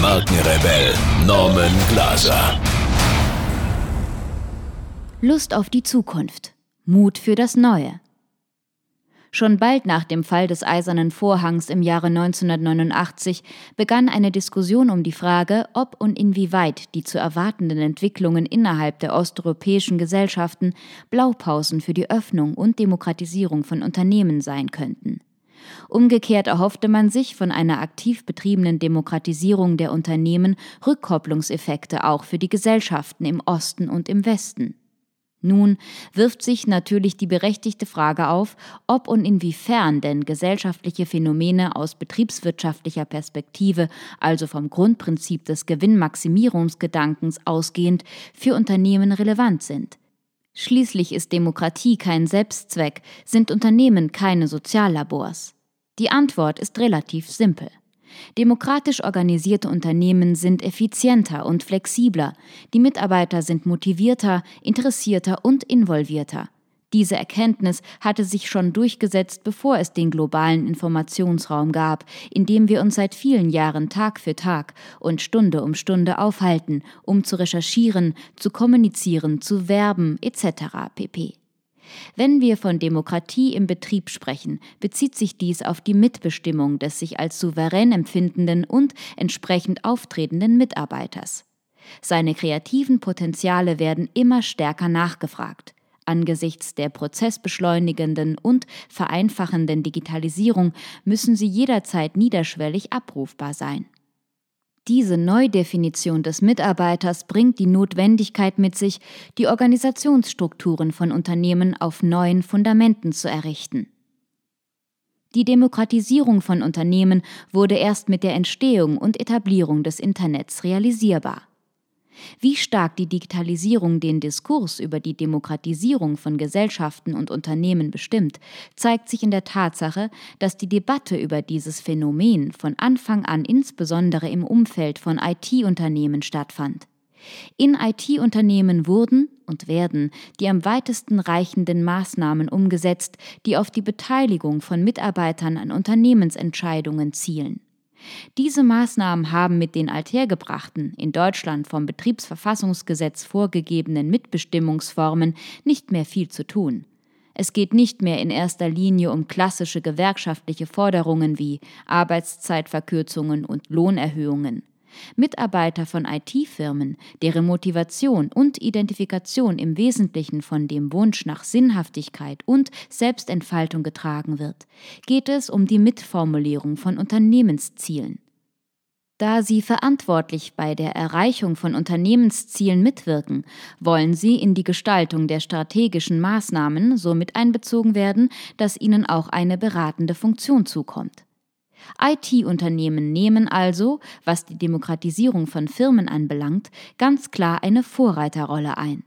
Markenrebell Norman Glaser. Lust auf die Zukunft. Mut für das Neue. Schon bald nach dem Fall des Eisernen Vorhangs im Jahre 1989 begann eine Diskussion um die Frage, ob und inwieweit die zu erwartenden Entwicklungen innerhalb der osteuropäischen Gesellschaften Blaupausen für die Öffnung und Demokratisierung von Unternehmen sein könnten. Umgekehrt erhoffte man sich von einer aktiv betriebenen Demokratisierung der Unternehmen Rückkopplungseffekte auch für die Gesellschaften im Osten und im Westen. Nun wirft sich natürlich die berechtigte Frage auf, ob und inwiefern denn gesellschaftliche Phänomene aus betriebswirtschaftlicher Perspektive, also vom Grundprinzip des Gewinnmaximierungsgedankens ausgehend, für Unternehmen relevant sind. Schließlich ist Demokratie kein Selbstzweck, sind Unternehmen keine Soziallabors. Die Antwort ist relativ simpel. Demokratisch organisierte Unternehmen sind effizienter und flexibler, die Mitarbeiter sind motivierter, interessierter und involvierter. Diese Erkenntnis hatte sich schon durchgesetzt, bevor es den globalen Informationsraum gab, in dem wir uns seit vielen Jahren Tag für Tag und Stunde um Stunde aufhalten, um zu recherchieren, zu kommunizieren, zu werben etc. pp. Wenn wir von Demokratie im Betrieb sprechen, bezieht sich dies auf die Mitbestimmung des sich als souverän empfindenden und entsprechend auftretenden Mitarbeiters. Seine kreativen Potenziale werden immer stärker nachgefragt. Angesichts der prozessbeschleunigenden und vereinfachenden Digitalisierung müssen sie jederzeit niederschwellig abrufbar sein. Diese Neudefinition des Mitarbeiters bringt die Notwendigkeit mit sich, die Organisationsstrukturen von Unternehmen auf neuen Fundamenten zu errichten. Die Demokratisierung von Unternehmen wurde erst mit der Entstehung und Etablierung des Internets realisierbar. Wie stark die Digitalisierung den Diskurs über die Demokratisierung von Gesellschaften und Unternehmen bestimmt, zeigt sich in der Tatsache, dass die Debatte über dieses Phänomen von Anfang an insbesondere im Umfeld von IT-Unternehmen stattfand. In IT-Unternehmen wurden und werden die am weitesten reichenden Maßnahmen umgesetzt, die auf die Beteiligung von Mitarbeitern an Unternehmensentscheidungen zielen. Diese Maßnahmen haben mit den althergebrachten, in Deutschland vom Betriebsverfassungsgesetz vorgegebenen Mitbestimmungsformen nicht mehr viel zu tun. Es geht nicht mehr in erster Linie um klassische gewerkschaftliche Forderungen wie Arbeitszeitverkürzungen und Lohnerhöhungen. Mitarbeiter von IT-Firmen, deren Motivation und Identifikation im Wesentlichen von dem Wunsch nach Sinnhaftigkeit und Selbstentfaltung getragen wird, geht es um die Mitformulierung von Unternehmenszielen. Da sie verantwortlich bei der Erreichung von Unternehmenszielen mitwirken, wollen sie in die Gestaltung der strategischen Maßnahmen so mit einbezogen werden, dass ihnen auch eine beratende Funktion zukommt. IT-Unternehmen nehmen also, was die Demokratisierung von Firmen anbelangt, ganz klar eine Vorreiterrolle ein.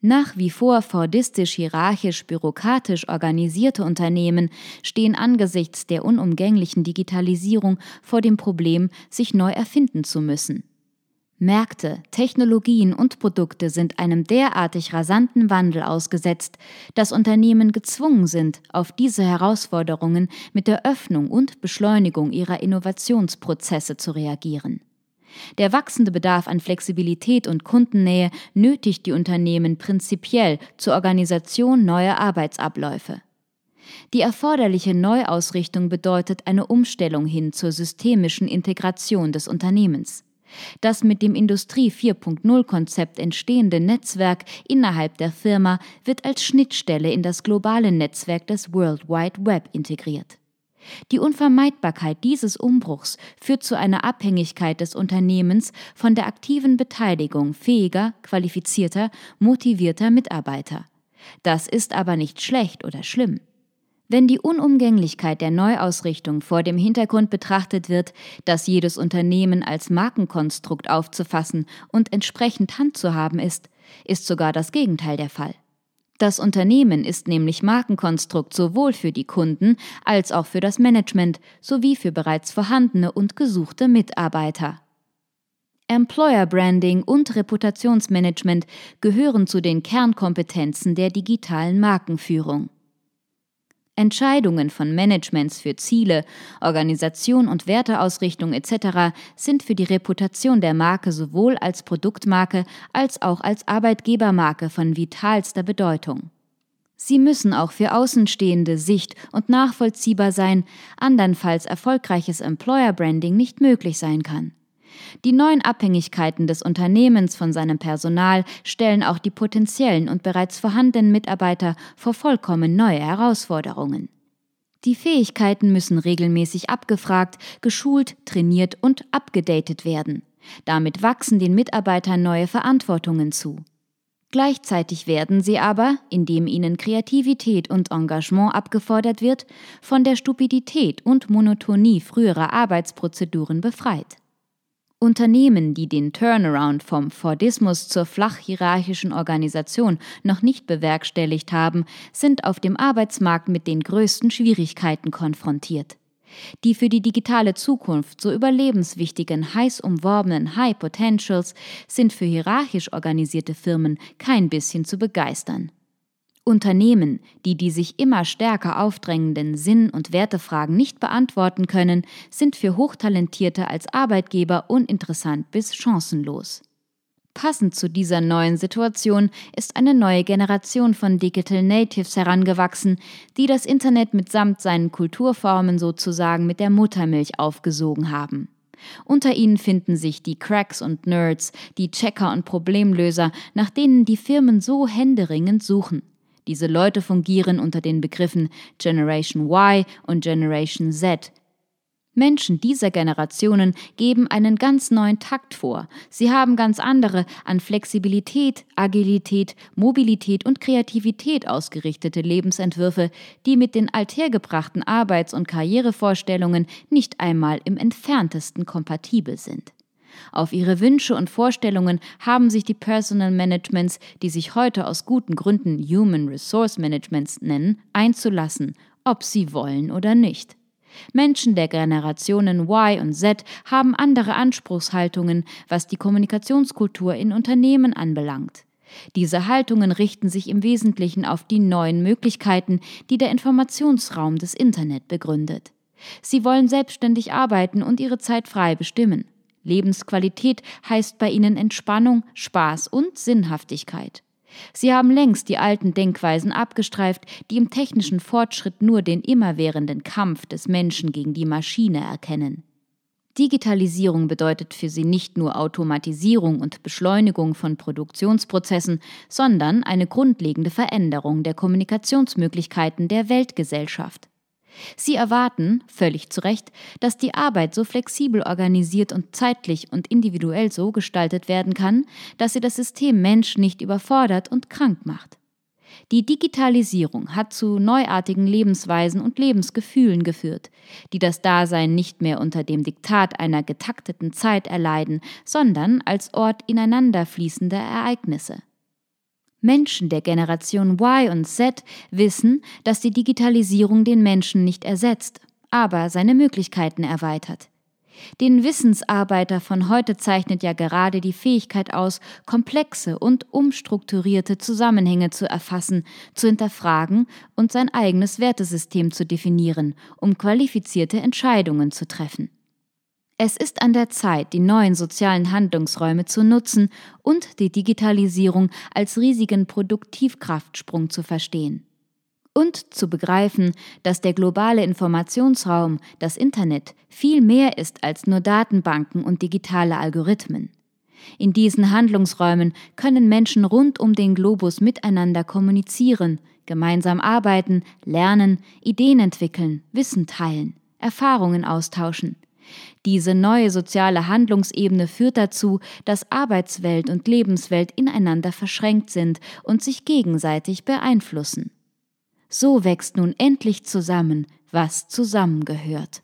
Nach wie vor fordistisch, hierarchisch, bürokratisch organisierte Unternehmen stehen angesichts der unumgänglichen Digitalisierung vor dem Problem, sich neu erfinden zu müssen. Märkte, Technologien und Produkte sind einem derartig rasanten Wandel ausgesetzt, dass Unternehmen gezwungen sind, auf diese Herausforderungen mit der Öffnung und Beschleunigung ihrer Innovationsprozesse zu reagieren. Der wachsende Bedarf an Flexibilität und Kundennähe nötigt die Unternehmen prinzipiell zur Organisation neuer Arbeitsabläufe. Die erforderliche Neuausrichtung bedeutet eine Umstellung hin zur systemischen Integration des Unternehmens. Das mit dem Industrie 4.0-Konzept entstehende Netzwerk innerhalb der Firma wird als Schnittstelle in das globale Netzwerk des World Wide Web integriert. Die Unvermeidbarkeit dieses Umbruchs führt zu einer Abhängigkeit des Unternehmens von der aktiven Beteiligung fähiger, qualifizierter, motivierter Mitarbeiter. Das ist aber nicht schlecht oder schlimm. Wenn die Unumgänglichkeit der Neuausrichtung vor dem Hintergrund betrachtet wird, dass jedes Unternehmen als Markenkonstrukt aufzufassen und entsprechend Hand zu haben ist, ist sogar das Gegenteil der Fall. Das Unternehmen ist nämlich Markenkonstrukt sowohl für die Kunden als auch für das Management sowie für bereits vorhandene und gesuchte Mitarbeiter. Employer Branding und Reputationsmanagement gehören zu den Kernkompetenzen der digitalen Markenführung. Entscheidungen von Managements für Ziele, Organisation und Werteausrichtung etc. sind für die Reputation der Marke sowohl als Produktmarke als auch als Arbeitgebermarke von vitalster Bedeutung. Sie müssen auch für Außenstehende sicht- und nachvollziehbar sein, andernfalls erfolgreiches Employer Branding nicht möglich sein kann. Die neuen Abhängigkeiten des Unternehmens von seinem Personal stellen auch die potenziellen und bereits vorhandenen Mitarbeiter vor vollkommen neue Herausforderungen. Die Fähigkeiten müssen regelmäßig abgefragt, geschult, trainiert und abgedatet werden. Damit wachsen den Mitarbeitern neue Verantwortungen zu. Gleichzeitig werden sie aber, indem ihnen Kreativität und Engagement abgefordert wird, von der Stupidität und Monotonie früherer Arbeitsprozeduren befreit. Unternehmen, die den Turnaround vom Fordismus zur flach-hierarchischen Organisation noch nicht bewerkstelligt haben, sind auf dem Arbeitsmarkt mit den größten Schwierigkeiten konfrontiert. Die für die digitale Zukunft so überlebenswichtigen, heiß umworbenen High Potentials sind für hierarchisch organisierte Firmen kein bisschen zu begeistern. Unternehmen, die die sich immer stärker aufdrängenden Sinn- und Wertefragen nicht beantworten können, sind für Hochtalentierte als Arbeitgeber uninteressant bis chancenlos. Passend zu dieser neuen Situation ist eine neue Generation von Digital Natives herangewachsen, die das Internet mitsamt seinen Kulturformen sozusagen mit der Muttermilch aufgesogen haben. Unter ihnen finden sich die Cracks und Nerds, die Checker und Problemlöser, nach denen die Firmen so händeringend suchen. Diese Leute fungieren unter den Begriffen Generation Y und Generation Z. Menschen dieser Generationen geben einen ganz neuen Takt vor. Sie haben ganz andere, an Flexibilität, Agilität, Mobilität und Kreativität ausgerichtete Lebensentwürfe, die mit den althergebrachten Arbeits- und Karrierevorstellungen nicht einmal im entferntesten kompatibel sind. Auf ihre Wünsche und Vorstellungen haben sich die Personal Managements, die sich heute aus guten Gründen Human Resource Managements nennen, einzulassen, ob sie wollen oder nicht. Menschen der Generationen Y und Z haben andere Anspruchshaltungen, was die Kommunikationskultur in Unternehmen anbelangt. Diese Haltungen richten sich im Wesentlichen auf die neuen Möglichkeiten, die der Informationsraum des Internet begründet. Sie wollen selbstständig arbeiten und ihre Zeit frei bestimmen. Lebensqualität heißt bei ihnen Entspannung, Spaß und Sinnhaftigkeit. Sie haben längst die alten Denkweisen abgestreift, die im technischen Fortschritt nur den immerwährenden Kampf des Menschen gegen die Maschine erkennen. Digitalisierung bedeutet für sie nicht nur Automatisierung und Beschleunigung von Produktionsprozessen, sondern eine grundlegende Veränderung der Kommunikationsmöglichkeiten der Weltgesellschaft. Sie erwarten, völlig zu Recht, dass die Arbeit so flexibel organisiert und zeitlich und individuell so gestaltet werden kann, dass sie das System Mensch nicht überfordert und krank macht. Die Digitalisierung hat zu neuartigen Lebensweisen und Lebensgefühlen geführt, die das Dasein nicht mehr unter dem Diktat einer getakteten Zeit erleiden, sondern als Ort ineinanderfließender Ereignisse. Menschen der Generation Y und Z wissen, dass die Digitalisierung den Menschen nicht ersetzt, aber seine Möglichkeiten erweitert. Den Wissensarbeiter von heute zeichnet ja gerade die Fähigkeit aus, komplexe und umstrukturierte Zusammenhänge zu erfassen, zu hinterfragen und sein eigenes Wertesystem zu definieren, um qualifizierte Entscheidungen zu treffen. Es ist an der Zeit, die neuen sozialen Handlungsräume zu nutzen und die Digitalisierung als riesigen Produktivkraftsprung zu verstehen. Und zu begreifen, dass der globale Informationsraum, das Internet, viel mehr ist als nur Datenbanken und digitale Algorithmen. In diesen Handlungsräumen können Menschen rund um den Globus miteinander kommunizieren, gemeinsam arbeiten, lernen, Ideen entwickeln, Wissen teilen, Erfahrungen austauschen – diese neue soziale Handlungsebene führt dazu, dass Arbeitswelt und Lebenswelt ineinander verschränkt sind und sich gegenseitig beeinflussen. So wächst nun endlich zusammen, was zusammengehört.